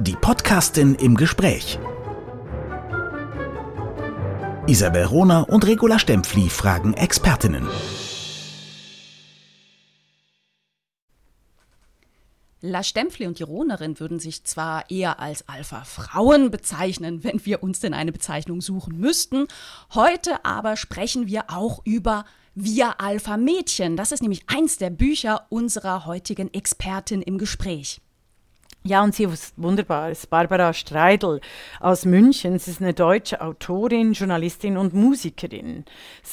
Die Podcastin im Gespräch. Isabel Rohner und Regula Stempfli fragen Expertinnen. La Stempfli und die Rohnerin würden sich zwar eher als Alpha-Frauen bezeichnen, wenn wir uns denn eine Bezeichnung suchen müssten. Heute aber sprechen wir auch über Wir Alpha-Mädchen. Das ist nämlich eins der Bücher unserer heutigen Expertin im Gespräch. Ja, und sie ist wunderbar. Ist Barbara Streidel aus München. Sie ist eine deutsche Autorin, Journalistin und Musikerin.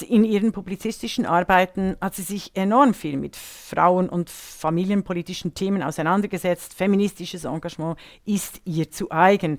In ihren publizistischen Arbeiten hat sie sich enorm viel mit Frauen- und familienpolitischen Themen auseinandergesetzt. Feministisches Engagement ist ihr zu eigen.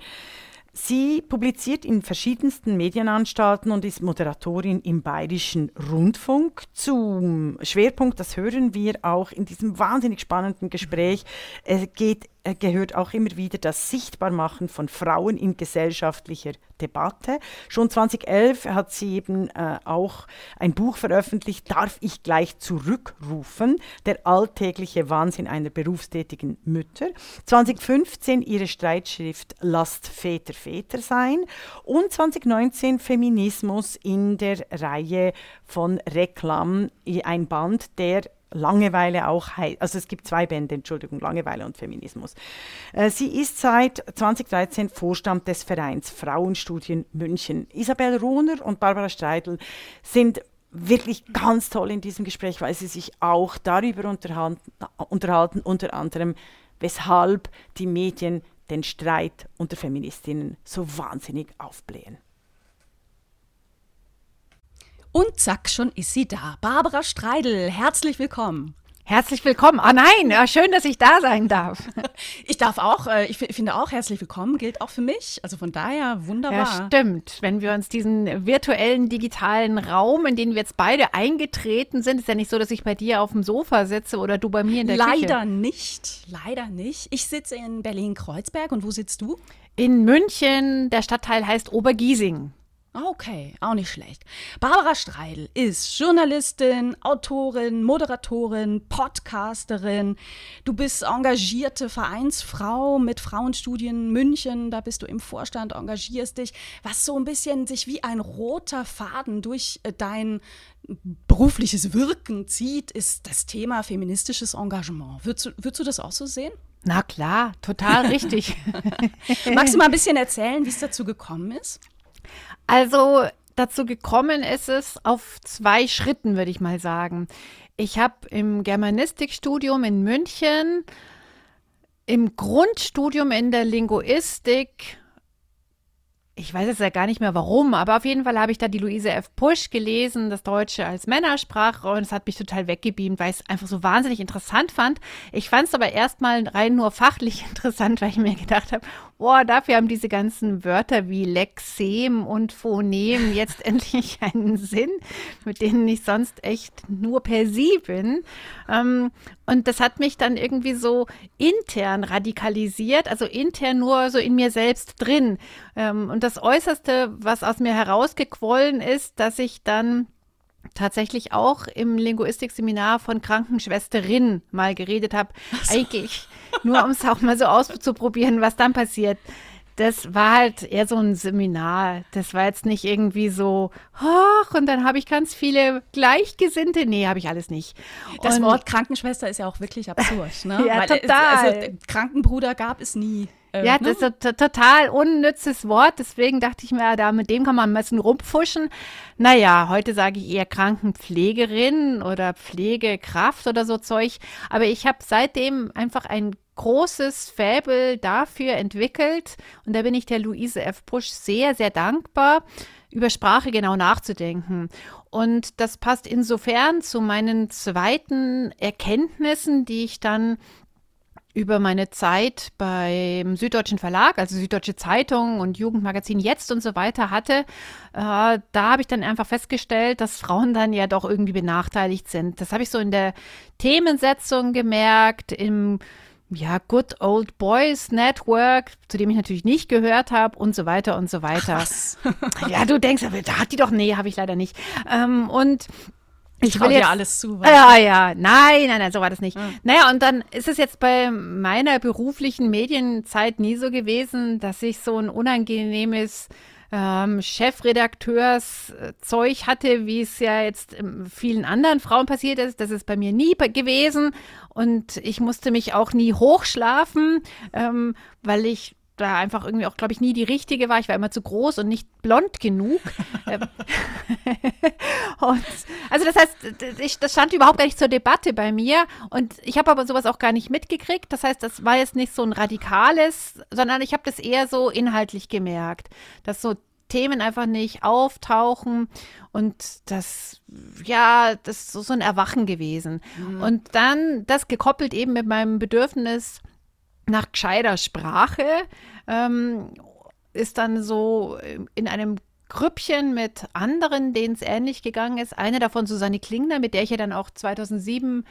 Sie publiziert in verschiedensten Medienanstalten und ist Moderatorin im Bayerischen Rundfunk. Zum Schwerpunkt, das hören wir auch in diesem wahnsinnig spannenden Gespräch, es geht gehört auch immer wieder das Sichtbarmachen von Frauen in gesellschaftlicher Debatte. Schon 2011 hat sie eben äh, auch ein Buch veröffentlicht, Darf ich gleich zurückrufen? Der alltägliche Wahnsinn einer berufstätigen Mütter. 2015 ihre Streitschrift Lasst Väter Väter sein und 2019 Feminismus in der Reihe von Reklam, ein Band, der Langeweile auch heißt. Also es gibt zwei Bände, Entschuldigung, Langeweile und Feminismus. Äh, sie ist seit 2013 Vorstand des Vereins Frauenstudien München. Isabel Rohner und Barbara Streidel sind wirklich ganz toll in diesem Gespräch, weil sie sich auch darüber unterhalten unter anderem, weshalb die Medien den Streit unter Feministinnen so wahnsinnig aufblähen. Und zack, schon ist sie da. Barbara Streidel, herzlich willkommen. Herzlich willkommen. Ah nein, schön, dass ich da sein darf. Ich darf auch, äh, ich finde auch herzlich willkommen, gilt auch für mich. Also von daher wunderbar. Ja, stimmt. Wenn wir uns diesen virtuellen, digitalen Raum, in den wir jetzt beide eingetreten sind, ist ja nicht so, dass ich bei dir auf dem Sofa sitze oder du bei mir in der leider Küche. Leider nicht, leider nicht. Ich sitze in Berlin-Kreuzberg und wo sitzt du? In München, der Stadtteil heißt Obergiesing. Okay, auch nicht schlecht. Barbara Streidel ist Journalistin, Autorin, Moderatorin, Podcasterin. Du bist engagierte Vereinsfrau mit Frauenstudien München. Da bist du im Vorstand, engagierst dich. Was so ein bisschen sich wie ein roter Faden durch äh, dein berufliches Wirken zieht, ist das Thema feministisches Engagement. Würdest du, würdest du das auch so sehen? Na klar, total richtig. Magst du mal ein bisschen erzählen, wie es dazu gekommen ist? Also dazu gekommen ist es auf zwei Schritten, würde ich mal sagen. Ich habe im Germanistikstudium in München, im Grundstudium in der Linguistik ich weiß jetzt ja gar nicht mehr warum, aber auf jeden Fall habe ich da die Luise F. Pusch gelesen, das Deutsche als Männersprache und es hat mich total weggebeamt, weil ich es einfach so wahnsinnig interessant fand. Ich fand es aber erstmal rein nur fachlich interessant, weil ich mir gedacht habe, boah, dafür haben diese ganzen Wörter wie Lexem und Phonem jetzt endlich einen Sinn, mit denen ich sonst echt nur per sie bin. Ähm, und das hat mich dann irgendwie so intern radikalisiert, also intern nur so in mir selbst drin. Ähm, und das Äußerste, was aus mir herausgequollen ist, dass ich dann tatsächlich auch im Linguistikseminar von Krankenschwesterin mal geredet habe. So. Eigentlich nur, um es auch mal so auszuprobieren, was dann passiert. Das war halt eher so ein Seminar. Das war jetzt nicht irgendwie so, ach, und dann habe ich ganz viele Gleichgesinnte. Nee, habe ich alles nicht. Das und Wort Krankenschwester ist ja auch wirklich absurd. Ne? ja, Weil, total. Also, Krankenbruder gab es nie. Äh, ja, das ist ein total unnützes Wort. Deswegen dachte ich mir, da mit dem kann man ein bisschen rumfuschen. Naja, heute sage ich eher Krankenpflegerin oder Pflegekraft oder so Zeug. Aber ich habe seitdem einfach ein großes Faible dafür entwickelt. Und da bin ich der Luise F. Busch sehr, sehr dankbar, über Sprache genau nachzudenken. Und das passt insofern zu meinen zweiten Erkenntnissen, die ich dann über meine Zeit beim Süddeutschen Verlag, also Süddeutsche Zeitung und Jugendmagazin Jetzt und so weiter hatte, äh, da habe ich dann einfach festgestellt, dass Frauen dann ja doch irgendwie benachteiligt sind. Das habe ich so in der Themensetzung gemerkt, im ja, Good Old Boys Network, zu dem ich natürlich nicht gehört habe und so weiter und so weiter. Ach, was? ja, du denkst, da hat die doch, nee, habe ich leider nicht. Ähm, und Ich, will jetzt alles zu. Ja, ja, nein, nein, nein, so war das nicht. Ja. Naja, und dann ist es jetzt bei meiner beruflichen Medienzeit nie so gewesen, dass ich so ein unangenehmes ähm, Chefredakteurszeug hatte, wie es ja jetzt vielen anderen Frauen passiert ist. Das ist bei mir nie gewesen. Und ich musste mich auch nie hochschlafen, ähm, weil ich da einfach irgendwie auch, glaube ich, nie die richtige war. Ich war immer zu groß und nicht blond genug. Ähm, und, also das heißt, ich, das stand überhaupt gar nicht zur Debatte bei mir. Und ich habe aber sowas auch gar nicht mitgekriegt. Das heißt, das war jetzt nicht so ein radikales, sondern ich habe das eher so inhaltlich gemerkt, dass so Themen einfach nicht auftauchen und das, ja, das ist so ein Erwachen gewesen. Mhm. Und dann das gekoppelt eben mit meinem Bedürfnis, nach gescheiter Sprache ähm, ist dann so in einem Grüppchen mit anderen, denen es ähnlich gegangen ist. Eine davon Susanne Klingner, mit der ich ja dann auch 2007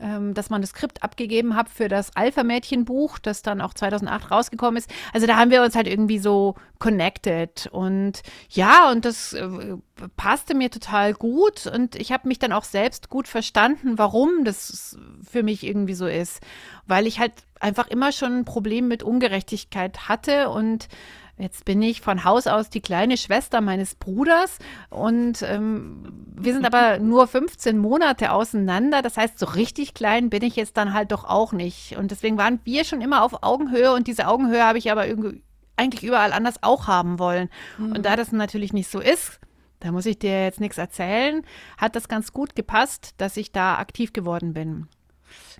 ähm, das Manuskript abgegeben habe für das Alpha-Mädchen-Buch, das dann auch 2008 rausgekommen ist. Also da haben wir uns halt irgendwie so connected. Und ja, und das äh, passte mir total gut. Und ich habe mich dann auch selbst gut verstanden, warum das für mich irgendwie so ist, weil ich halt einfach immer schon ein Problem mit Ungerechtigkeit hatte und Jetzt bin ich von Haus aus die kleine Schwester meines Bruders und ähm, wir sind aber nur 15 Monate auseinander. Das heißt, so richtig klein bin ich jetzt dann halt doch auch nicht. Und deswegen waren wir schon immer auf Augenhöhe und diese Augenhöhe habe ich aber irgendwie eigentlich überall anders auch haben wollen. Mhm. Und da das natürlich nicht so ist, da muss ich dir jetzt nichts erzählen, hat das ganz gut gepasst, dass ich da aktiv geworden bin.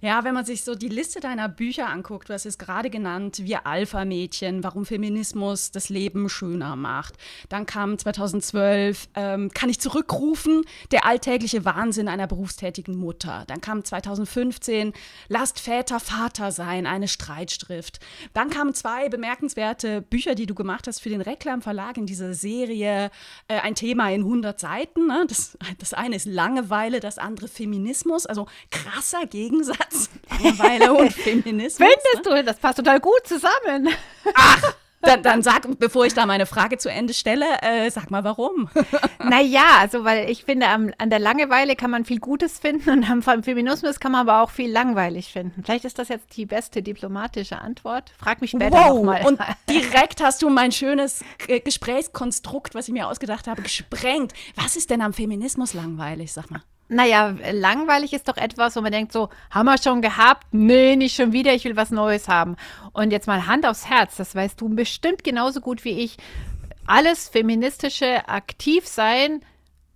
Ja, wenn man sich so die Liste deiner Bücher anguckt, du hast es gerade genannt, Wir Alpha-Mädchen, warum Feminismus das Leben schöner macht. Dann kam 2012, ähm, kann ich zurückrufen, der alltägliche Wahnsinn einer berufstätigen Mutter. Dann kam 2015, Lasst Väter Vater sein, eine Streitschrift. Dann kamen zwei bemerkenswerte Bücher, die du gemacht hast für den Reklam Verlag in dieser Serie, äh, ein Thema in 100 Seiten. Ne? Das, das eine ist Langeweile, das andere Feminismus, also krasser Gegensatz Satz. Langeweile und Feminismus. Findest ne? du? Das passt total gut zusammen. Ach, dann, dann, sag, bevor ich da meine Frage zu Ende stelle, äh, sag mal warum. naja, also weil ich finde, an, an, der Langeweile kann man viel Gutes finden und am Feminismus kann man aber auch viel langweilig finden. Vielleicht ist das jetzt die beste diplomatische Antwort. Frag mich später wow, nochmal. Und direkt hast du mein schönes Gesprächskonstrukt, was ich mir ausgedacht habe, gesprengt. Was ist denn am Feminismus langweilig, sag mal? Naja, langweilig ist doch etwas, wo man denkt, so, haben wir schon gehabt? Nee, nicht schon wieder, ich will was Neues haben. Und jetzt mal Hand aufs Herz, das weißt du bestimmt genauso gut wie ich. Alles feministische Aktivsein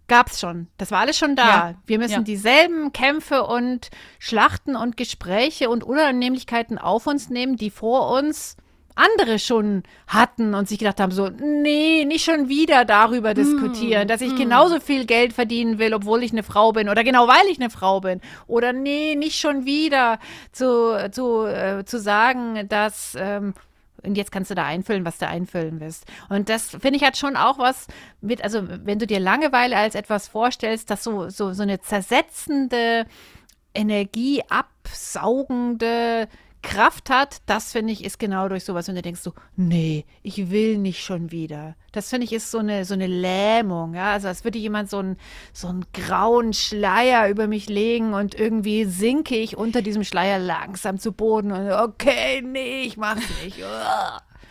gab es schon. Das war alles schon da. Ja. Wir müssen ja. dieselben Kämpfe und Schlachten und Gespräche und Unannehmlichkeiten auf uns nehmen, die vor uns andere schon hatten und sich gedacht haben, so, nee, nicht schon wieder darüber diskutieren, mm, dass ich mm. genauso viel Geld verdienen will, obwohl ich eine Frau bin oder genau weil ich eine Frau bin. Oder nee, nicht schon wieder zu, zu, äh, zu sagen, dass ähm, und jetzt kannst du da einfüllen, was du einfüllen willst. Und das finde ich hat schon auch was mit, also wenn du dir Langeweile als etwas vorstellst, das so, so, so eine zersetzende, energieabsaugende Kraft hat, das finde ich ist genau durch sowas, wenn du denkst so, nee, ich will nicht schon wieder. Das finde ich ist so eine, so eine Lähmung, ja, also als würde jemand so einen, so einen grauen Schleier über mich legen und irgendwie sinke ich unter diesem Schleier langsam zu Boden und okay, nee, ich mach's nicht.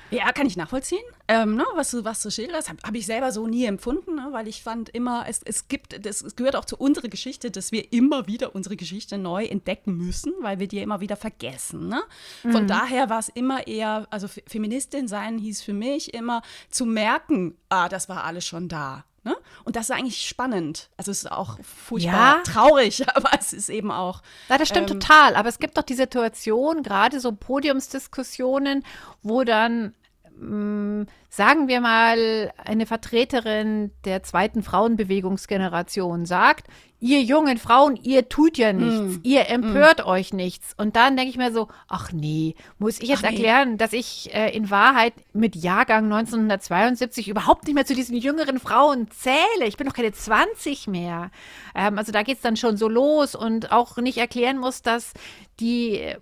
Ja, kann ich nachvollziehen. Ähm, ne, was, du, was du schilderst, habe hab ich selber so nie empfunden, ne, weil ich fand immer, es, es gibt, das, es gehört auch zu unserer Geschichte, dass wir immer wieder unsere Geschichte neu entdecken müssen, weil wir die immer wieder vergessen. Ne? Von mhm. daher war es immer eher, also Feministin sein hieß für mich immer zu merken, ah, das war alles schon da. Ne? Und das ist eigentlich spannend. Also es ist auch furchtbar ja. traurig, aber es ist eben auch. Ja, das stimmt ähm, total. Aber es gibt doch die Situation, gerade so Podiumsdiskussionen, wo dann sagen wir mal, eine Vertreterin der zweiten Frauenbewegungsgeneration sagt, ihr jungen Frauen, ihr tut ja nichts, mm. ihr empört mm. euch nichts. Und dann denke ich mir so, ach nee, muss ich jetzt ach erklären, nee. dass ich äh, in Wahrheit mit Jahrgang 1972 überhaupt nicht mehr zu diesen jüngeren Frauen zähle. Ich bin doch keine 20 mehr. Ähm, also da geht es dann schon so los und auch nicht erklären muss, dass die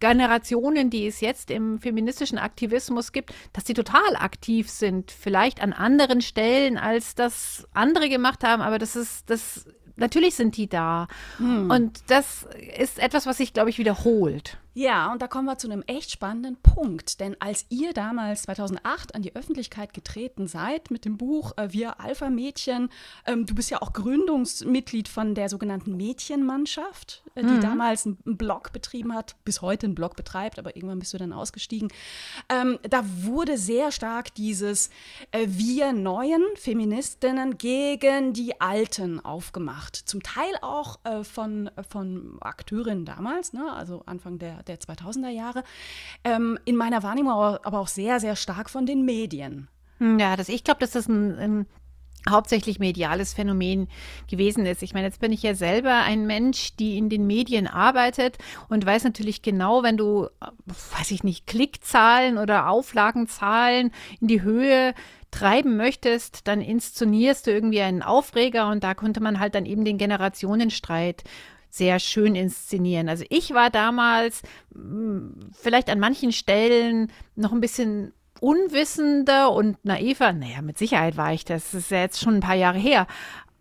Generationen, die es jetzt im feministischen Aktivismus gibt, dass sie total aktiv sind, vielleicht an anderen Stellen, als das andere gemacht haben, aber das ist, das natürlich sind die da. Hm. Und das ist etwas, was sich, glaube ich, wiederholt. Ja, und da kommen wir zu einem echt spannenden Punkt. Denn als ihr damals 2008 an die Öffentlichkeit getreten seid mit dem Buch äh, Wir Alpha-Mädchen, ähm, du bist ja auch Gründungsmitglied von der sogenannten Mädchenmannschaft, die mhm. damals einen Blog betrieben hat, bis heute einen Blog betreibt, aber irgendwann bist du dann ausgestiegen. Ähm, da wurde sehr stark dieses äh, Wir neuen Feministinnen gegen die Alten aufgemacht. Zum Teil auch äh, von, von Akteurinnen damals, ne? also Anfang der der, 2000er Jahre, ähm, in meiner Wahrnehmung aber auch sehr, sehr stark von den Medien. Ja, das, ich glaube, dass das ein, ein hauptsächlich mediales Phänomen gewesen ist. Ich meine, jetzt bin ich ja selber ein Mensch, die in den Medien arbeitet und weiß natürlich genau, wenn du, weiß ich nicht, Klickzahlen oder Auflagenzahlen in die Höhe treiben möchtest, dann inszenierst du irgendwie einen Aufreger und da konnte man halt dann eben den Generationenstreit sehr schön inszenieren. Also ich war damals hm, vielleicht an manchen Stellen noch ein bisschen unwissender und naiver. Naja, mit Sicherheit war ich das. Das ist ja jetzt schon ein paar Jahre her.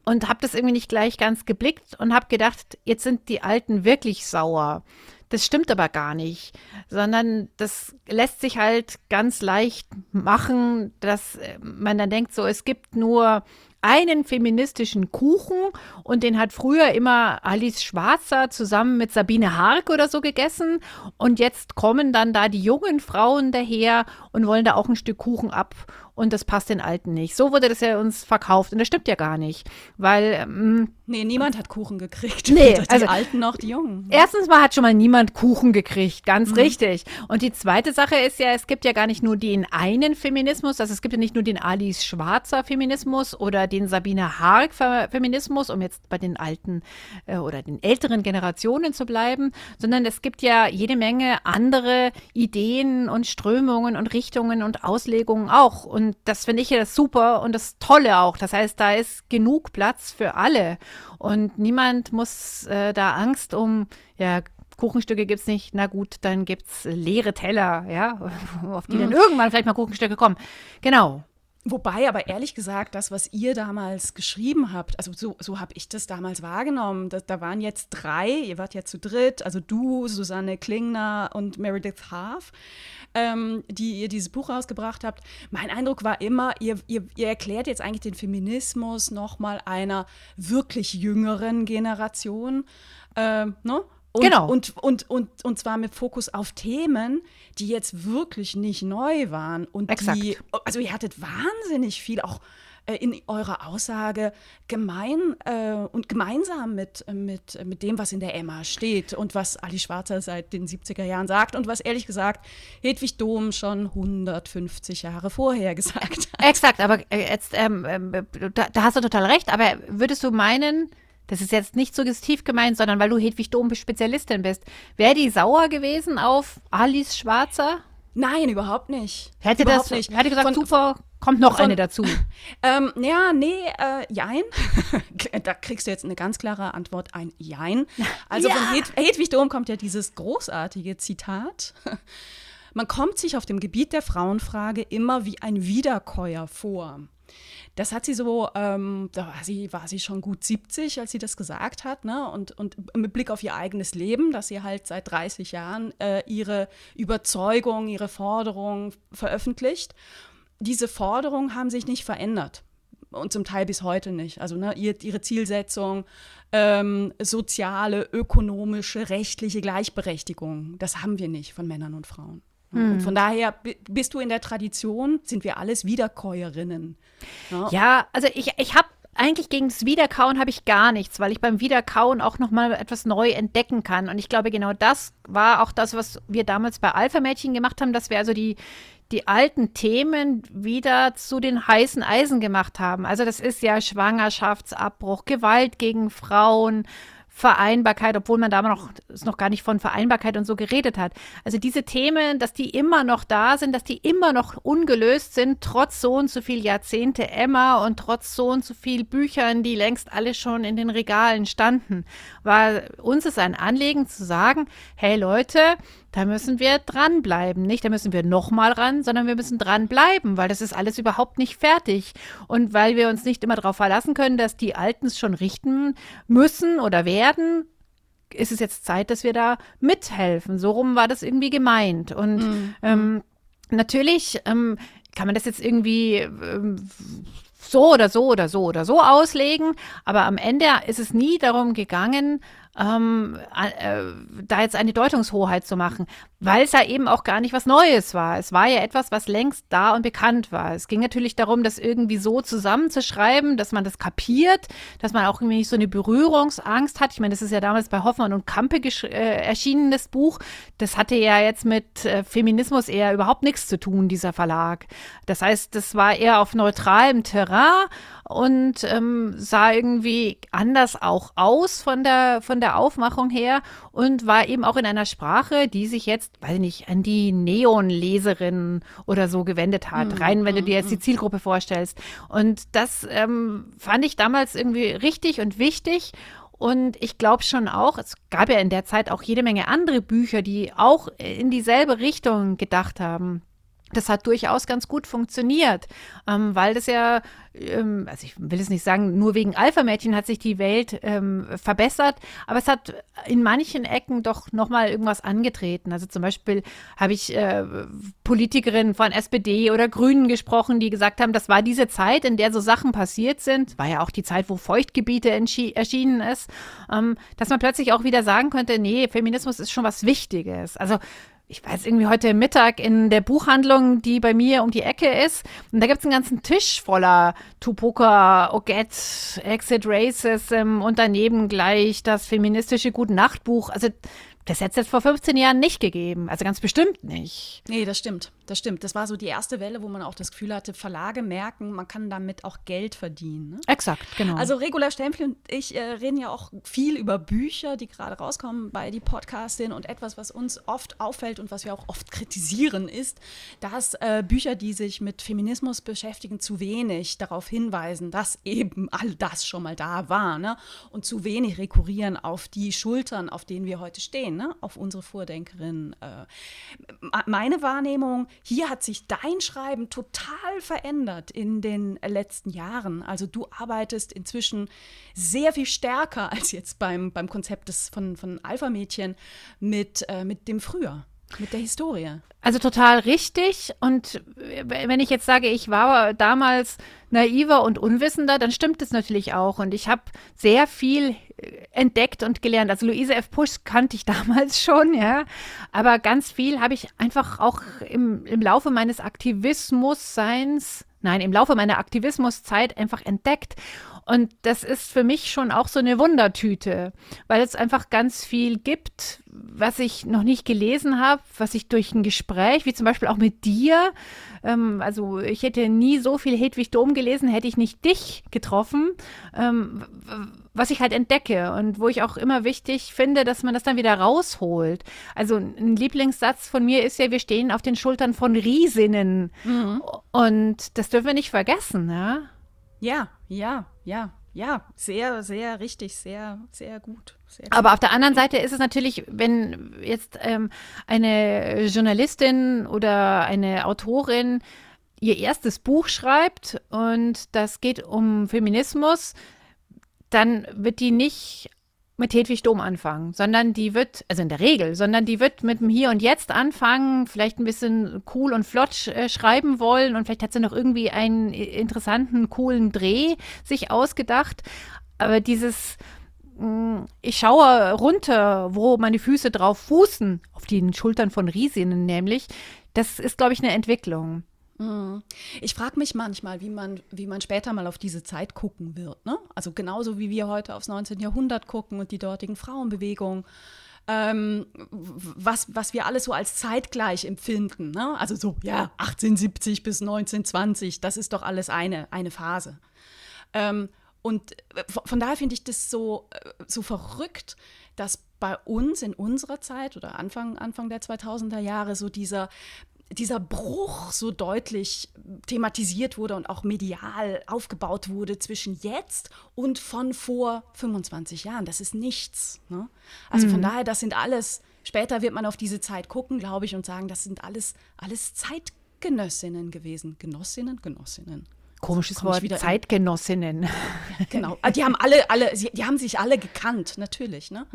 Und habe das irgendwie nicht gleich ganz geblickt und habe gedacht, jetzt sind die Alten wirklich sauer. Das stimmt aber gar nicht, sondern das lässt sich halt ganz leicht machen, dass man dann denkt, so, es gibt nur einen feministischen Kuchen und den hat früher immer Alice Schwarzer zusammen mit Sabine Hark oder so gegessen. Und jetzt kommen dann da die jungen Frauen daher und wollen da auch ein Stück Kuchen ab und das passt den Alten nicht. So wurde das ja uns verkauft und das stimmt ja gar nicht, weil ähm, nee, niemand hat Kuchen gekriegt. Nee, die also, Alten noch die Jungen. Erstens mal hat schon mal niemand Kuchen gekriegt, ganz mhm. richtig. Und die zweite Sache ist ja, es gibt ja gar nicht nur den einen Feminismus, also es gibt ja nicht nur den Alice Schwarzer Feminismus oder den Sabine Hark Feminismus, um jetzt bei den alten äh, oder den älteren Generationen zu bleiben, sondern es gibt ja jede Menge andere Ideen und Strömungen und Richtungen und Auslegungen auch. Und und das finde ich ja super und das Tolle auch. Das heißt, da ist genug Platz für alle. Und niemand muss äh, da Angst um, ja, Kuchenstücke gibt es nicht, na gut, dann gibt es leere Teller, ja, auf die mhm. dann irgendwann vielleicht mal Kuchenstücke kommen. Genau. Wobei aber ehrlich gesagt, das, was ihr damals geschrieben habt, also so, so habe ich das damals wahrgenommen. Da, da, waren jetzt drei, ihr wart ja zu dritt, also du, Susanne Klingner und Meredith Haaf, ähm, die ihr dieses Buch rausgebracht habt. Mein Eindruck war immer, ihr, ihr, ihr erklärt jetzt eigentlich den Feminismus nochmal einer wirklich jüngeren Generation. Ähm, ne? Und, genau. Und, und, und, und zwar mit Fokus auf Themen, die jetzt wirklich nicht neu waren. Und Exakt. die, also ihr hattet wahnsinnig viel auch äh, in eurer Aussage gemein äh, und gemeinsam mit, mit, mit dem, was in der Emma steht und was Ali Schwarzer seit den 70er Jahren sagt und was ehrlich gesagt Hedwig Dom schon 150 Jahre vorher gesagt hat. Exakt, aber äh, jetzt, ähm, äh, da, da hast du total recht, aber würdest du meinen, das ist jetzt nicht suggestiv gemeint, sondern weil du Hedwig Dom Spezialistin bist. Wäre die sauer gewesen auf Alice Schwarzer? Nein, überhaupt nicht. Hätte überhaupt das nicht. Hätte gesagt, von, super, kommt noch von, eine dazu. Ähm, ja, nee, äh, jein. da kriegst du jetzt eine ganz klare Antwort, ein Jein. Also ja. von Hed Hedwig Dom kommt ja dieses großartige Zitat. Man kommt sich auf dem Gebiet der Frauenfrage immer wie ein Wiederkäuer vor. Das hat sie so, ähm, da war sie, war sie schon gut 70, als sie das gesagt hat, ne? Und, und mit Blick auf ihr eigenes Leben, dass sie halt seit 30 Jahren äh, ihre Überzeugung, ihre Forderung veröffentlicht. Diese Forderungen haben sich nicht verändert und zum Teil bis heute nicht. Also ne, ihre Zielsetzung, ähm, soziale, ökonomische, rechtliche Gleichberechtigung, das haben wir nicht von Männern und Frauen. Hm. Und von daher bist du in der Tradition, sind wir alles Wiederkäuerinnen. Ja, ja also ich, ich habe eigentlich gegen das Wiederkauen habe ich gar nichts, weil ich beim Wiederkauen auch noch mal etwas neu entdecken kann. Und ich glaube, genau das war auch das, was wir damals bei Alpha-Mädchen gemacht haben, dass wir also die, die alten Themen wieder zu den heißen Eisen gemacht haben. Also das ist ja Schwangerschaftsabbruch, Gewalt gegen Frauen, Vereinbarkeit, obwohl man da noch, noch gar nicht von Vereinbarkeit und so geredet hat. Also diese Themen, dass die immer noch da sind, dass die immer noch ungelöst sind, trotz so und so viel Jahrzehnte Emma und trotz so und so viel Büchern, die längst alle schon in den Regalen standen, war uns es ein Anliegen zu sagen, hey Leute, da müssen wir dranbleiben. Nicht, da müssen wir nochmal ran, sondern wir müssen dranbleiben, weil das ist alles überhaupt nicht fertig. Und weil wir uns nicht immer darauf verlassen können, dass die Alten es schon richten müssen oder werden, ist es jetzt Zeit, dass wir da mithelfen. So rum war das irgendwie gemeint. Und mhm. ähm, natürlich ähm, kann man das jetzt irgendwie ähm, so oder so oder so oder so auslegen, aber am Ende ist es nie darum gegangen, ähm, äh, da jetzt eine Deutungshoheit zu machen, weil es ja eben auch gar nicht was Neues war. Es war ja etwas, was längst da und bekannt war. Es ging natürlich darum, das irgendwie so zusammenzuschreiben, dass man das kapiert, dass man auch irgendwie nicht so eine Berührungsangst hat. Ich meine, das ist ja damals bei Hoffmann und Kampe äh, erschienen, das Buch. Das hatte ja jetzt mit äh, Feminismus eher überhaupt nichts zu tun, dieser Verlag. Das heißt, das war eher auf neutralem Terrain und ähm, sah irgendwie anders auch aus von der, von der Aufmachung her und war eben auch in einer Sprache, die sich jetzt, weiß ich nicht, an die Neon-Leserin oder so gewendet hat. Mhm. Rein, wenn du dir jetzt die mhm. Zielgruppe vorstellst. Und das ähm, fand ich damals irgendwie richtig und wichtig. Und ich glaube schon auch, es gab ja in der Zeit auch jede Menge andere Bücher, die auch in dieselbe Richtung gedacht haben das hat durchaus ganz gut funktioniert, ähm, weil das ja, ähm, also ich will es nicht sagen, nur wegen Alpha-Mädchen hat sich die Welt ähm, verbessert, aber es hat in manchen Ecken doch nochmal irgendwas angetreten. Also zum Beispiel habe ich äh, Politikerinnen von SPD oder Grünen gesprochen, die gesagt haben, das war diese Zeit, in der so Sachen passiert sind, war ja auch die Zeit, wo Feuchtgebiete erschienen ist, ähm, dass man plötzlich auch wieder sagen könnte, nee, Feminismus ist schon was Wichtiges. Also ich weiß irgendwie heute Mittag in der Buchhandlung, die bei mir um die Ecke ist. Und da gibt es einen ganzen Tisch voller Tupoka, Oget, Exit Racism und daneben gleich das feministische Gute-Nacht-Buch. Also das hätte es jetzt vor 15 Jahren nicht gegeben. Also ganz bestimmt nicht. Nee, das stimmt. Das stimmt. Das war so die erste Welle, wo man auch das Gefühl hatte, Verlage merken, man kann damit auch Geld verdienen. Ne? Exakt, genau. Also Regula Stempel und ich äh, reden ja auch viel über Bücher, die gerade rauskommen bei die Podcastin. Und etwas, was uns oft auffällt und was wir auch oft kritisieren, ist, dass äh, Bücher, die sich mit Feminismus beschäftigen, zu wenig darauf hinweisen, dass eben all das schon mal da war. Ne? Und zu wenig rekurrieren auf die Schultern, auf denen wir heute stehen, ne? auf unsere Vordenkerin. Äh, meine Wahrnehmung, hier hat sich dein Schreiben total verändert in den letzten Jahren. Also du arbeitest inzwischen sehr viel stärker als jetzt beim, beim Konzept des, von, von Alpha-Mädchen mit, äh, mit dem Früher. Mit der Historie. Also total richtig. Und wenn ich jetzt sage, ich war damals naiver und unwissender, dann stimmt es natürlich auch. Und ich habe sehr viel entdeckt und gelernt. Also Luise F. Pusch kannte ich damals schon, ja. Aber ganz viel habe ich einfach auch im, im Laufe meines Aktivismus-Seins, nein, im Laufe meiner Aktivismuszeit einfach entdeckt. Und das ist für mich schon auch so eine Wundertüte, weil es einfach ganz viel gibt, was ich noch nicht gelesen habe, was ich durch ein Gespräch, wie zum Beispiel auch mit dir, ähm, also ich hätte nie so viel Hedwig Dom gelesen, hätte ich nicht dich getroffen, ähm, was ich halt entdecke und wo ich auch immer wichtig finde, dass man das dann wieder rausholt. Also ein Lieblingssatz von mir ist ja, wir stehen auf den Schultern von Riesinnen mhm. und das dürfen wir nicht vergessen, ja. Ja, ja, ja, ja, sehr, sehr richtig, sehr, sehr gut. Sehr gut. Aber auf der anderen Seite ist es natürlich, wenn jetzt ähm, eine Journalistin oder eine Autorin ihr erstes Buch schreibt und das geht um Feminismus, dann wird die nicht mit Hedwig Dom anfangen, sondern die wird, also in der Regel, sondern die wird mit dem Hier und Jetzt anfangen, vielleicht ein bisschen cool und flott äh, schreiben wollen und vielleicht hat sie noch irgendwie einen interessanten, coolen Dreh sich ausgedacht. Aber dieses, mh, mm, ich schaue runter, wo meine Füße drauf fußen, auf den Schultern von Riesinnen nämlich, das ist, glaube ich, eine Entwicklung. Mhm. Ich frage mich manchmal, wie man, wie man später mal auf diese Zeit gucken wird. Ne? Also genauso wie wir heute aufs 19. Jahrhundert gucken und die dortigen Frauenbewegungen. Ähm, was, was wir alles so als zeitgleich empfinden. Ne? Also so, ja, 1870 bis 1920, das ist doch alles eine, eine Phase. Ähm, und von daher finde ich das so, äh, so verrückt, dass bei uns in unserer Zeit oder Anfang, Anfang der 2000er Jahre so dieser dieser Bruch so deutlich thematisiert wurde und auch medial aufgebaut wurde zwischen jetzt und von vor 25 Jahren. Das ist nichts. Ne? Also von daher, das sind alles, später wird man auf diese Zeit gucken, glaube ich, und sagen, das sind alles, alles Zeitgenössinnen gewesen. Genossinnen? Genossinnen. Komisches Wort, Zeitgenossinnen. Genau. Ah, Die haben alle, alle, die haben sich alle gekannt, natürlich. Ne?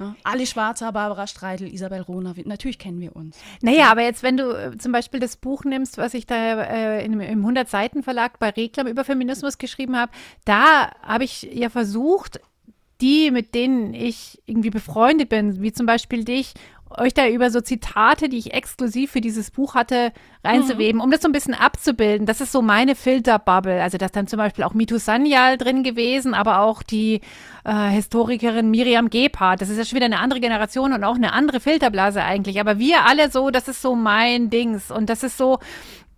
Ja. Ali Schwarzer, Barbara Streidel, Isabel Rohner, natürlich kennen wir uns. Naja, aber jetzt, wenn du äh, zum Beispiel das Buch nimmst, was ich da äh, in, im 100-Seiten-Verlag bei Reklam über Feminismus geschrieben habe, da habe ich ja versucht, die, mit denen ich irgendwie befreundet bin, wie zum Beispiel dich, euch da über so Zitate, die ich exklusiv für dieses Buch hatte, reinzuweben, um das so ein bisschen abzubilden. Das ist so meine Filterbubble. Also da ist dann zum Beispiel auch Mitu Sanyal drin gewesen, aber auch die äh, Historikerin Miriam Gebhardt. Das ist ja schon wieder eine andere Generation und auch eine andere Filterblase eigentlich. Aber wir alle so, das ist so mein Dings. Und das ist so,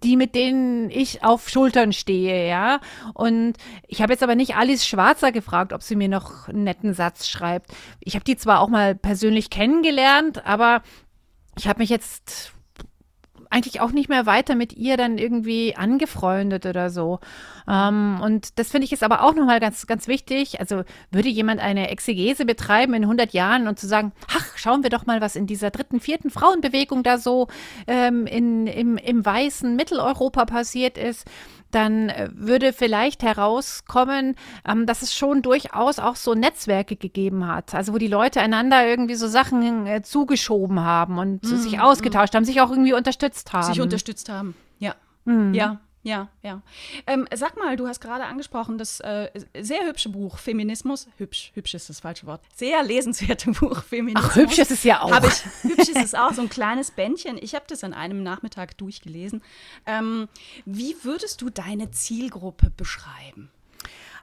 die, mit denen ich auf Schultern stehe, ja. Und ich habe jetzt aber nicht Alice Schwarzer gefragt, ob sie mir noch einen netten Satz schreibt. Ich habe die zwar auch mal persönlich kennengelernt, aber ich habe mich jetzt eigentlich auch nicht mehr weiter mit ihr dann irgendwie angefreundet oder so. Ähm, und das finde ich ist aber auch nochmal ganz, ganz wichtig. Also würde jemand eine Exegese betreiben in 100 Jahren und zu sagen, ach, schauen wir doch mal, was in dieser dritten, vierten Frauenbewegung da so ähm, in, im, im weißen Mitteleuropa passiert ist, dann äh, würde vielleicht herauskommen, ähm, dass es schon durchaus auch so Netzwerke gegeben hat. Also wo die Leute einander irgendwie so Sachen äh, zugeschoben haben und so sich ausgetauscht haben, sich auch irgendwie unterstützt haben. Sich unterstützt haben. Ja. Mhm. Ja. Ja, ja. Ähm, sag mal, du hast gerade angesprochen, das äh, sehr hübsche Buch Feminismus. Hübsch, hübsch ist das falsche Wort. Sehr lesenswerte Buch Feminismus. Ach, hübsch ist es ja auch. Ich, hübsch ist es auch, so ein kleines Bändchen. Ich habe das an einem Nachmittag durchgelesen. Ähm, wie würdest du deine Zielgruppe beschreiben?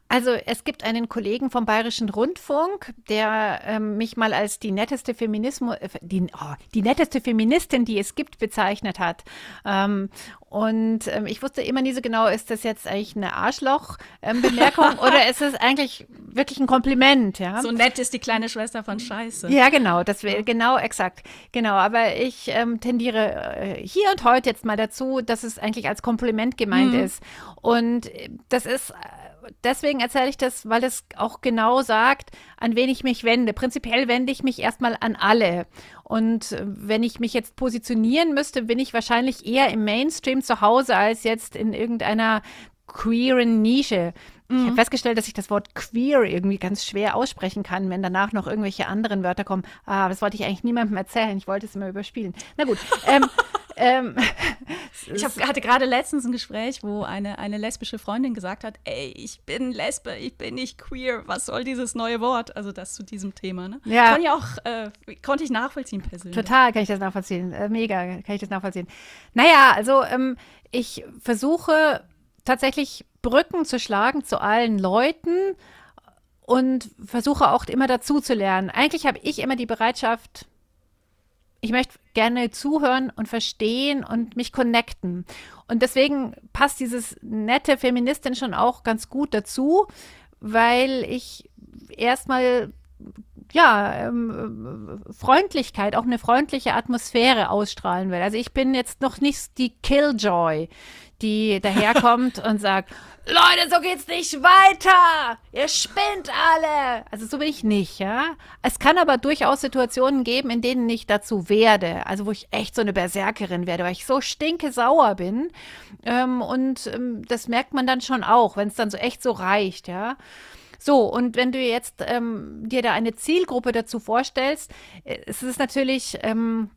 Also es gibt einen Kollegen vom Bayerischen Rundfunk, der ähm, mich mal als die netteste Feminismus, äh, die, oh, die netteste Feministin, die es gibt, bezeichnet hat. Ähm, und ähm, ich wusste immer nie so genau, ist das jetzt eigentlich eine Arschloch-Bemerkung oder ist es eigentlich wirklich ein Kompliment? Ja? So nett ist die kleine Schwester von Scheiße. Ja, genau, das wäre genau exakt. Genau, aber ich ähm, tendiere äh, hier und heute jetzt mal dazu, dass es eigentlich als Kompliment gemeint ist. Und äh, das ist äh, deswegen erzähle ich das, weil es auch genau sagt, an wen ich mich wende. Prinzipiell wende ich mich erstmal an alle. Und wenn ich mich jetzt positionieren müsste, bin ich wahrscheinlich eher im Mainstream zu Hause als jetzt in irgendeiner queeren Nische. Ich habe festgestellt, dass ich das Wort queer irgendwie ganz schwer aussprechen kann, wenn danach noch irgendwelche anderen Wörter kommen. Ah, das wollte ich eigentlich niemandem erzählen. Ich wollte es immer überspielen. Na gut. ähm, ähm, Ich hab, hatte gerade letztens ein Gespräch, wo eine, eine lesbische Freundin gesagt hat, ey, ich bin Lesbe, ich bin nicht queer, was soll dieses neue Wort? Also das zu diesem Thema, ne? Ja. Kann ja auch, äh, konnte ich nachvollziehen persönlich. Total kann ich das nachvollziehen. Äh, mega kann ich das nachvollziehen. Naja, also ähm, ich versuche tatsächlich Brücken zu schlagen zu allen Leuten und versuche auch immer dazu zu lernen. Eigentlich habe ich immer die Bereitschaft, ich möchte gerne zuhören und verstehen und mich connecten. Und deswegen passt dieses nette Feministin schon auch ganz gut dazu, weil ich erstmal ja, ähm, Freundlichkeit, auch eine freundliche Atmosphäre ausstrahlen will. Also ich bin jetzt noch nicht die Killjoy, die daherkommt und sagt, Leute, so geht's nicht weiter. Ihr spinnt alle. Also so bin ich nicht, ja. Es kann aber durchaus Situationen geben, in denen ich dazu werde. Also wo ich echt so eine Berserkerin werde, weil ich so stinke sauer bin. Ähm, und ähm, das merkt man dann schon auch, wenn es dann so echt so reicht, ja. So, und wenn du jetzt ähm, dir da eine Zielgruppe dazu vorstellst, äh, es ist natürlich ähm,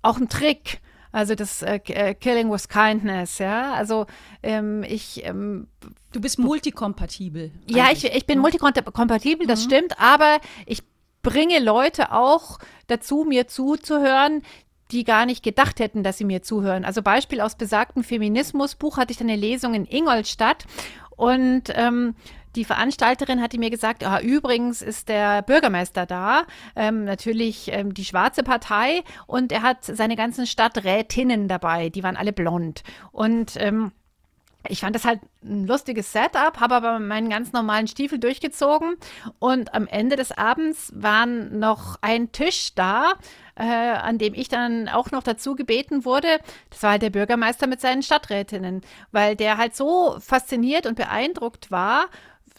auch ein Trick. Also das äh, äh, Killing with Kindness, ja. Also ähm, ich ähm, Du bist multikompatibel. ja, eigentlich. ich, ich bin multikompatibel, das stimmt, aber ich bringe Leute auch dazu, mir zuzuhören, die gar nicht gedacht hätten, dass sie mir zuhören. Also Beispiel aus besagtem Feminismusbuch hatte ich dann eine Lesung in Ingolstadt und ähm, die Veranstalterin hatte mir gesagt, ah, übrigens ist der Bürgermeister da, ähm, natürlich ähm, die schwarze Partei und er hat seine ganzen Stadträtinnen dabei, die waren alle blond. Und ähm, ich fand das halt ein lustiges Setup, habe aber meinen ganz normalen Stiefel durchgezogen und am Ende des Abends waren noch ein Tisch da äh, an dem ich dann auch noch dazu gebeten wurde. Das war halt der Bürgermeister mit seinen Stadträtinnen, weil der halt so fasziniert und beeindruckt war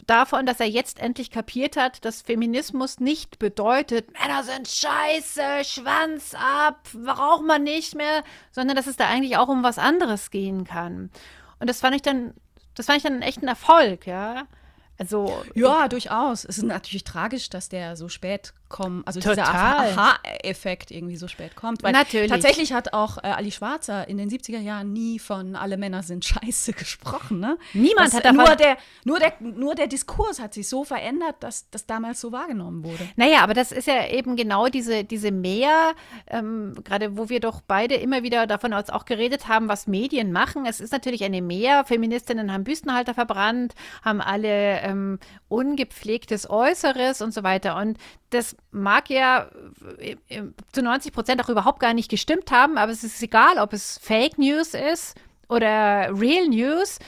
davon, dass er jetzt endlich kapiert hat, dass Feminismus nicht bedeutet, Männer sind scheiße, Schwanz ab, braucht man nicht mehr, sondern dass es da eigentlich auch um was anderes gehen kann. Und das fand ich dann, das fand ich dann echt ein Erfolg, ja. Also ja, durchaus. Es ist natürlich tragisch, dass der so spät kommt, also Total. dieser Aha-Effekt irgendwie so spät kommt. Weil Natürlich. tatsächlich hat auch äh, Ali Schwarzer in den 70er Jahren nie von alle Männer sind scheiße gesprochen. Ne? Niemand das, hat davon- nur der, nur, der, nur der Diskurs hat sich so verändert, dass das damals so wahrgenommen wurde. Naja, aber das ist ja eben genau diese, diese Mehr, ähm, gerade wo wir doch beide immer wieder davon aus auch geredet haben, was Medien machen. Es ist natürlich eine Mehr. Feministinnen haben Büstenhalter verbrannt, haben alle ähm, ungepflegtes Äußeres und so weiter. Und das mag ja äh, äh, zu 90 Prozent auch überhaupt gar nicht gestimmt haben, aber es ist egal, ob es Fake News ist oder Real News.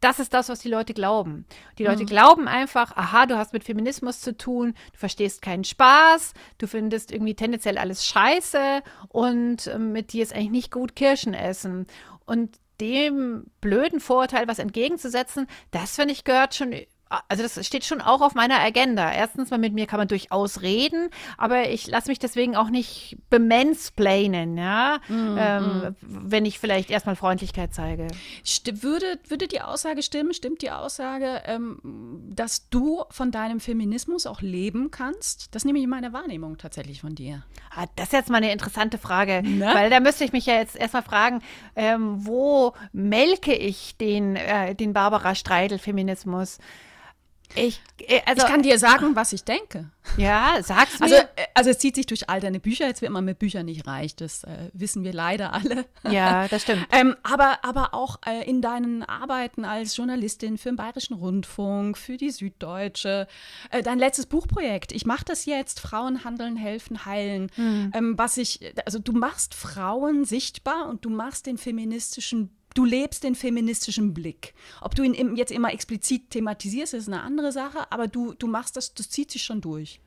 Das ist das, was die Leute glauben. Die Leute glauben einfach, aha, du hast mit Feminismus zu tun, du verstehst keinen Spaß, du findest irgendwie tendenziell alles scheiße und ähm, mit dir ist eigentlich nicht gut Kirschen essen. Und dem blöden Vorurteil was entgegenzusetzen, das finde ich gehört schon, also das steht schon auch auf meiner Agenda. Erstens mal mit mir kann man durchaus reden, aber ich lasse mich deswegen auch nicht bemansplainen, ja, ähm, wenn ich vielleicht erstmal Freundlichkeit zeige. Sti- würde, würde die Aussage stimmen, stimmt die Aussage, ähm, dass du von deinem Feminismus auch leben kannst? Das nehme ich in meiner Wahrnehmung tatsächlich von dir. Ah, Das ist jetzt mal eine interessante Frage, Ne? weil da müsste ich mich ja jetzt erstmal fragen, ähm, wo melke ich den, äh, den Barbara Streidel-Feminismus? Ich, äh, also, ich kann dir sagen, was ich denke. ja, sag's mir. Also, also es zieht sich durch all deine Bücher. Jetzt wird man mit Büchern nicht reich. Das äh, wissen wir leider alle. ja, das stimmt. Ähm, aber, aber auch äh, in deinen Arbeiten als Journalistin für den Bayerischen Rundfunk, für die Süddeutsche, äh, dein letztes Buchprojekt, ich mache das jetzt, Frauen handeln, helfen, heilen, ähm, was ich, also du machst Frauen sichtbar und du machst den feministischen Du lebst den feministischen Blick. Ob du ihn jetzt immer explizit thematisierst, ist eine andere Sache, aber du, du machst das, das zieht sich schon durch.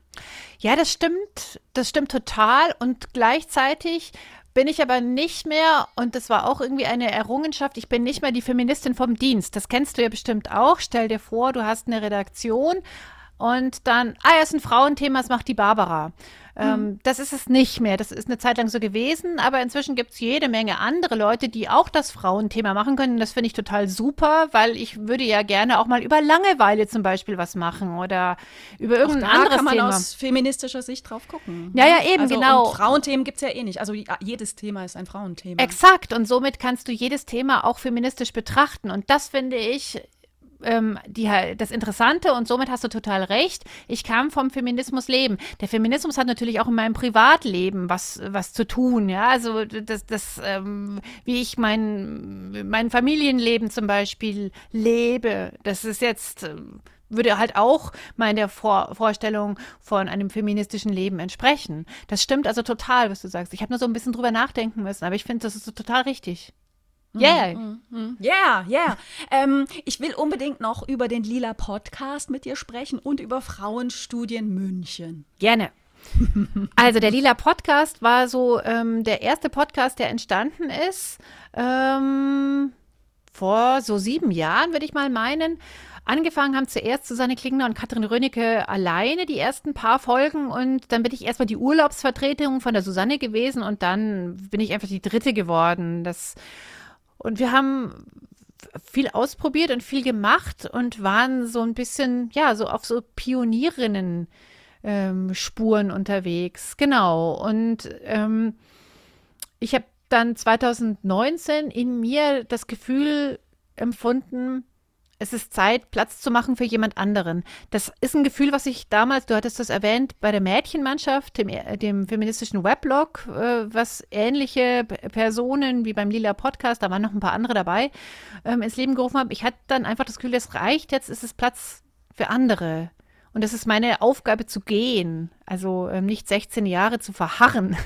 Ja, das stimmt. Das stimmt total. Und gleichzeitig bin ich aber nicht mehr, und das war auch irgendwie eine Errungenschaft, ich bin nicht mehr die Feministin vom Dienst. Das kennst du ja bestimmt auch. Stell dir vor, du hast eine Redaktion und dann, ah, ja, ist ein Frauenthema, das macht die Barbara. Ähm, das ist es nicht mehr. Das ist eine Zeit lang so gewesen, aber inzwischen gibt es jede Menge andere Leute, die auch das Frauenthema machen können. Das finde ich total super, weil ich würde ja gerne auch mal über Langeweile zum Beispiel was machen oder über Auch irgendein da anderes kann man Thema. aus feministischer Sicht drauf gucken. Ja, ja, eben, also, genau. Und Frauenthemen gibt es ja eh nicht. Also jedes Thema ist ein Frauenthema. Exakt. Und somit kannst du jedes Thema auch feministisch betrachten. Und das finde ich ähm, die, das Interessante und somit hast du total recht. Ich kam vom Feminismus leben. Der Feminismus hat natürlich auch in meinem Privatleben was, was zu tun. Ja, also das, das ähm, wie ich mein, mein Familienleben zum Beispiel lebe, das ist jetzt. ähm, würde halt auch meiner Vor Vorstellung von einem feministischen Leben entsprechen. Das stimmt also total, was du sagst. Ich habe nur so ein bisschen drüber nachdenken müssen, aber ich finde, das ist so total richtig. Yeah. Ja, ja. Ähm, ich will unbedingt noch über den Lila Podcast mit dir sprechen und über Frauenstudien München. Gerne. Also der Lila Podcast war so ähm, der erste Podcast, der entstanden ist ähm, vor so sieben Jahren, würde ich mal meinen. Angefangen haben zuerst Susanne Klingner und Katrin Rönicke alleine die ersten paar Folgen und dann bin ich erstmal die Urlaubsvertretung von der Susanne gewesen und dann bin ich einfach die dritte geworden. Das, und wir haben viel ausprobiert und viel gemacht und waren so ein bisschen, ja, so auf so Pionierinnen ähm, Spuren unterwegs. Genau. Und ähm, ich habe dann 2019 in mir das Gefühl empfunden, es ist Zeit, Platz zu machen für jemand anderen. Das ist ein Gefühl, was ich damals, du hattest das erwähnt, bei der Mädchenmannschaft, dem, dem feministischen Weblog, äh, was ähnliche Personen wie beim Lila Podcast, da waren noch ein paar andere dabei, ähm, ins Leben gerufen habe. Ich hatte dann einfach das Gefühl, es reicht, jetzt ist es Platz für andere. Und es ist meine Aufgabe zu gehen, also ähm, nicht 16 Jahre zu verharren,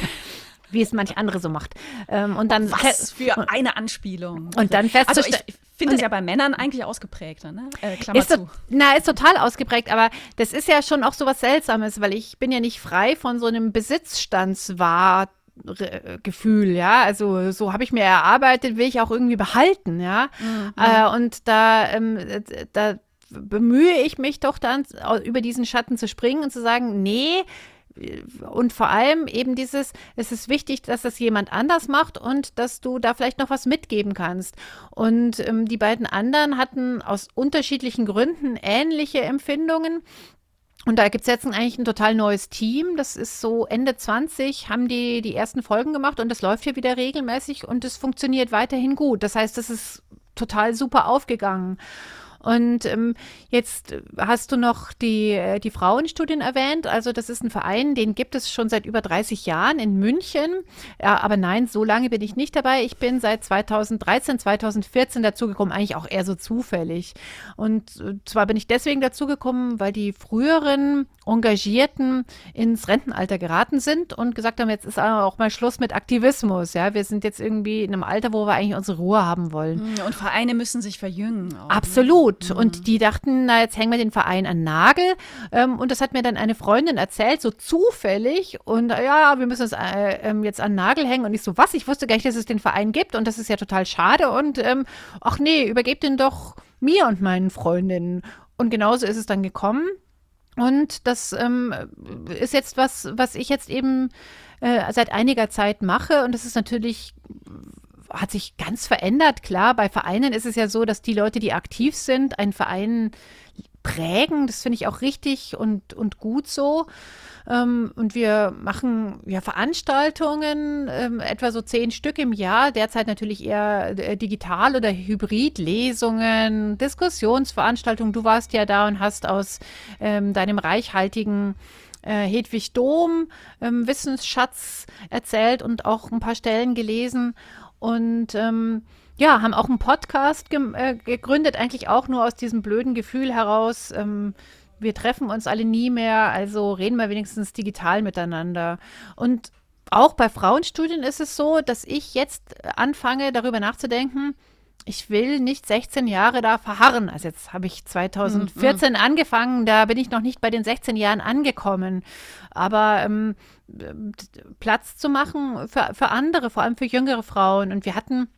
wie es manch andere so macht. Ähm, und dann Was für eine Anspielung. Und dann also festzustellen- ich finde das ja bei Männern eigentlich ausgeprägter, ne? Äh, Klammer ist zu. Na, ist total ausgeprägt, aber das ist ja schon auch so was Seltsames, weil ich bin ja nicht frei von so einem Besitzstandswahr. Gefühl, ja, also so habe ich mir erarbeitet, will ich auch irgendwie behalten, ja, mhm. äh, und da, ähm, da bemühe ich mich doch dann über diesen Schatten zu springen und zu sagen, nee, und vor allem eben dieses, es ist wichtig, dass das jemand anders macht und dass du da vielleicht noch was mitgeben kannst. Und ähm, die beiden anderen hatten aus unterschiedlichen Gründen ähnliche Empfindungen. Und da gibt es jetzt eigentlich ein total neues Team. Das ist so Ende 20 haben die die ersten Folgen gemacht und das läuft hier wieder regelmäßig und es funktioniert weiterhin gut. Das heißt, das ist total super aufgegangen. Und ähm, jetzt hast du noch die, äh, die Frauenstudien erwähnt. Also das ist ein Verein, den gibt es schon seit über 30 Jahren in München. Ja, aber nein, so lange bin ich nicht dabei. Ich bin seit 2013, 2014 dazugekommen, eigentlich auch eher so zufällig. Und äh, zwar bin ich deswegen dazugekommen, weil die früheren Engagierten ins Rentenalter geraten sind und gesagt haben, jetzt ist auch mal Schluss mit Aktivismus. Ja, wir sind jetzt irgendwie in einem Alter, wo wir eigentlich unsere Ruhe haben wollen. Und Vereine müssen sich verjüngen. Auch, ne? Absolut. Ne? Gut. Mhm. Und die dachten, na, jetzt hängen wir den Verein an Nagel. Ähm, und das hat mir dann eine Freundin erzählt, so zufällig. Und ja, wir müssen es äh, ähm, jetzt an Nagel hängen. Und ich so, was? Ich wusste gar nicht, dass es den Verein gibt. Und das ist ja total schade. Und ähm, ach nee, übergebt den doch mir und meinen Freundinnen. Und genauso ist es dann gekommen. Und das ähm, ist jetzt was, was ich jetzt eben äh, seit einiger Zeit mache. Und das ist natürlich hat sich ganz verändert. Klar, bei Vereinen ist es ja so, dass die Leute, die aktiv sind, einen Verein prägen. Das finde ich auch richtig und, und gut so. Ähm, und wir machen ja Veranstaltungen, ähm, etwa so zehn Stück im Jahr, derzeit natürlich eher äh, digital oder hybrid, Lesungen, Diskussionsveranstaltungen. Du warst ja da und hast aus ähm, deinem reichhaltigen äh, Hedwig Dom ähm, Wissensschatz erzählt und auch ein paar Stellen gelesen und ähm, ja, haben auch einen Podcast ge äh, gegründet, eigentlich auch nur aus diesem blöden Gefühl heraus. Ähm, wir treffen uns alle nie mehr, also reden wir wenigstens digital miteinander. Und auch bei Frauenstudien ist es so, dass ich jetzt anfange, darüber nachzudenken, ich will nicht 16 Jahre da verharren. Also jetzt habe ich 2014 mhm. angefangen, da bin ich noch nicht bei den 16 Jahren angekommen. Aber ähm, Platz zu machen für, für andere, vor allem für jüngere Frauen. Und wir hatten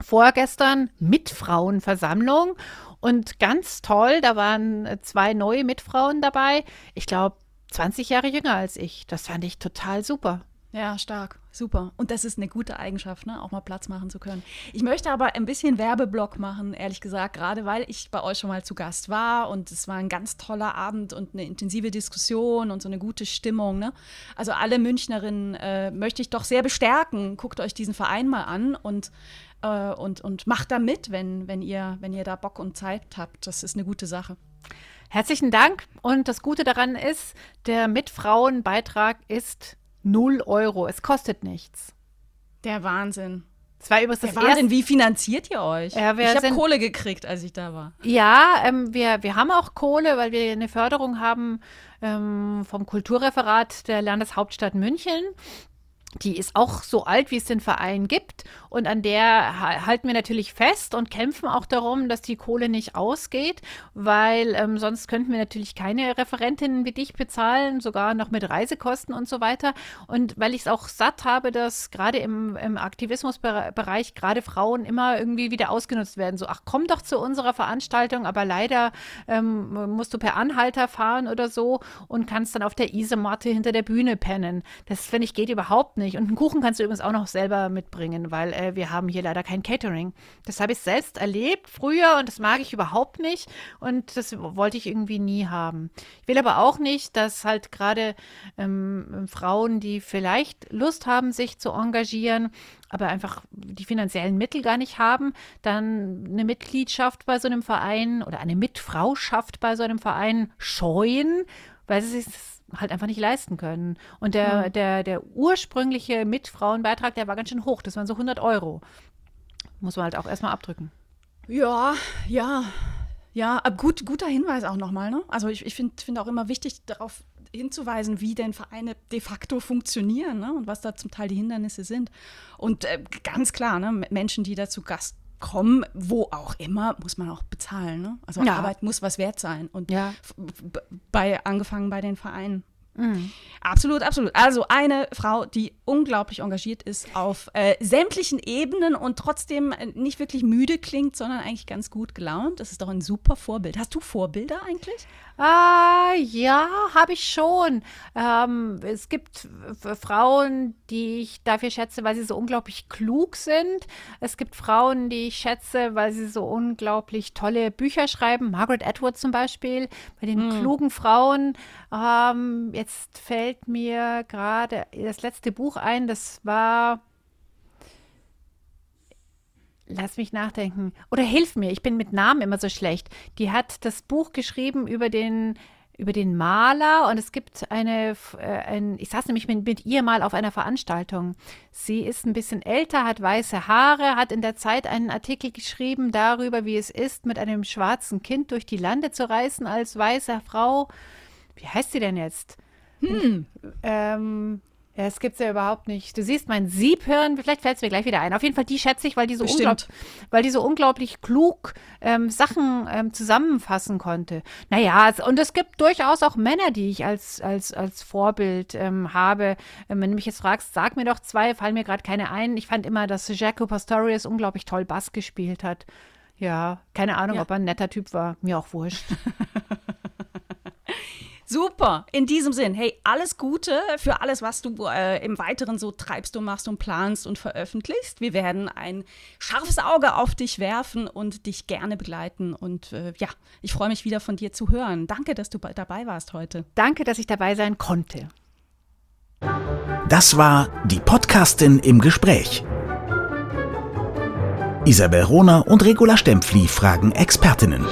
vorgestern Mitfrauenversammlung und ganz toll, da waren zwei neue Mitfrauen dabei. Ich glaube, 20 Jahre jünger als ich. Das fand ich total super. Ja, stark. Super. Und das ist eine gute Eigenschaft, ne? auch mal Platz machen zu können. Ich möchte aber ein bisschen Werbeblock machen, ehrlich gesagt, gerade weil ich bei euch schon mal zu Gast war und es war ein ganz toller Abend und eine intensive Diskussion und so eine gute Stimmung. Ne? Also alle Münchnerinnen äh, möchte ich doch sehr bestärken. Guckt euch diesen Verein mal an und, äh, und, und macht da mit, wenn, wenn, ihr, wenn ihr da Bock und Zeit habt. Das ist eine gute Sache. Herzlichen Dank. Und das Gute daran ist, der Mitfrauenbeitrag ist 0 Euro. Es kostet nichts. Der Wahnsinn. Das war übrigens das Der Wahnsinn. Wie finanziert ihr euch? Ja, ich habe Kohle gekriegt, als ich da war. Ja, ähm, wir, wir haben auch Kohle, weil wir eine Förderung haben ähm, vom Kulturreferat der Landeshauptstadt München. Die ist auch so alt, wie es den Verein gibt. Und an der halten wir natürlich fest und kämpfen auch darum, dass die Kohle nicht ausgeht, weil ähm, sonst könnten wir natürlich keine Referentinnen wie dich bezahlen, sogar noch mit Reisekosten und so weiter. Und weil ich es auch satt habe, dass gerade im, im Aktivismusbereich gerade Frauen immer irgendwie wieder ausgenutzt werden. So, ach, komm doch zu unserer Veranstaltung, aber leider ähm, musst du per Anhalter fahren oder so und kannst dann auf der Isomatte hinter der Bühne pennen. Das, finde ich, geht überhaupt nicht. Und einen Kuchen kannst du übrigens auch noch selber mitbringen, weil äh, wir haben hier leider kein Catering. Das habe ich selbst erlebt früher und das mag ich überhaupt nicht und das wollte ich irgendwie nie haben. Ich will aber auch nicht, dass halt gerade ähm, Frauen, die vielleicht Lust haben, sich zu engagieren, aber einfach die finanziellen Mittel gar nicht haben, dann eine Mitgliedschaft bei so einem Verein oder eine Mitfrauschaft bei so einem Verein scheuen, weil sie sich halt einfach nicht leisten können. Und der, mhm. der, der ursprüngliche Mitfrauenbeitrag, der war ganz schön hoch. Das waren so 100 Euro. Muss man halt auch erstmal abdrücken. Ja, ja, ja, aber gut, guter Hinweis auch nochmal. Ne? Also ich, ich finde find auch immer wichtig, darauf hinzuweisen, wie denn Vereine de facto funktionieren ne? und was da zum Teil die Hindernisse sind. Und äh, ganz klar, ne? Menschen, die da zu Gast kommen, wo auch immer, muss man auch bezahlen. Ne? Also Ja. Arbeit muss was wert sein. Und Ja. bei, angefangen bei den Vereinen. Absolut, absolut. Also eine Frau, die unglaublich engagiert ist auf äh, sämtlichen Ebenen und trotzdem äh, nicht wirklich müde klingt, sondern eigentlich ganz gut gelaunt. Das ist doch ein super Vorbild. Hast du Vorbilder eigentlich? Ah, ja, habe ich schon. Ähm, es gibt Frauen, die ich dafür schätze, weil sie so unglaublich klug sind. Es gibt Frauen, die ich schätze, weil sie so unglaublich tolle Bücher schreiben. Margaret Atwood zum Beispiel. Bei den klugen Frauen. Ähm, jetzt fällt mir gerade das letzte Buch ein. Das war Lass mich nachdenken. Oder hilf mir, ich bin mit Namen immer so schlecht. Die hat das Buch geschrieben über den, über den Maler und es gibt eine, äh, ein, ich saß nämlich mit, mit ihr mal auf einer Veranstaltung. Sie ist ein bisschen älter, hat weiße Haare, hat in der Zeit einen Artikel geschrieben darüber, wie es ist, mit einem schwarzen Kind durch die Lande zu reisen als weiße Frau. Wie heißt sie denn jetzt? Ähm, ja, das gibt's ja überhaupt nicht. Du siehst mein Siebhirn, vielleicht fällt es mir gleich wieder ein. Auf jeden Fall, die schätze ich, weil die so, unglaublich, weil die so unglaublich klug ähm, Sachen ähm, zusammenfassen konnte. Naja, es- und es gibt durchaus auch Männer, die ich als, als, als Vorbild ähm, habe. Ähm, wenn du mich jetzt fragst, sag mir doch zwei, fallen mir gerade keine ein. Ich fand immer, dass Jaco Pastorius unglaublich toll Bass gespielt hat. Ja, keine Ahnung, Ja. ob er ein netter Typ war. Mir auch wurscht. Super. In diesem Sinn, hey, alles Gute für alles, was du äh, im Weiteren so treibst und machst und planst und veröffentlichst. Wir werden ein scharfes Auge auf dich werfen und dich gerne begleiten. Und äh, ja, ich freue mich wieder von dir zu hören. Danke, dass du bei- dabei warst heute. Danke, dass ich dabei sein konnte. Das war die Podcastin im Gespräch. Isabel Rohner und Regula Stempfli fragen Expertinnen.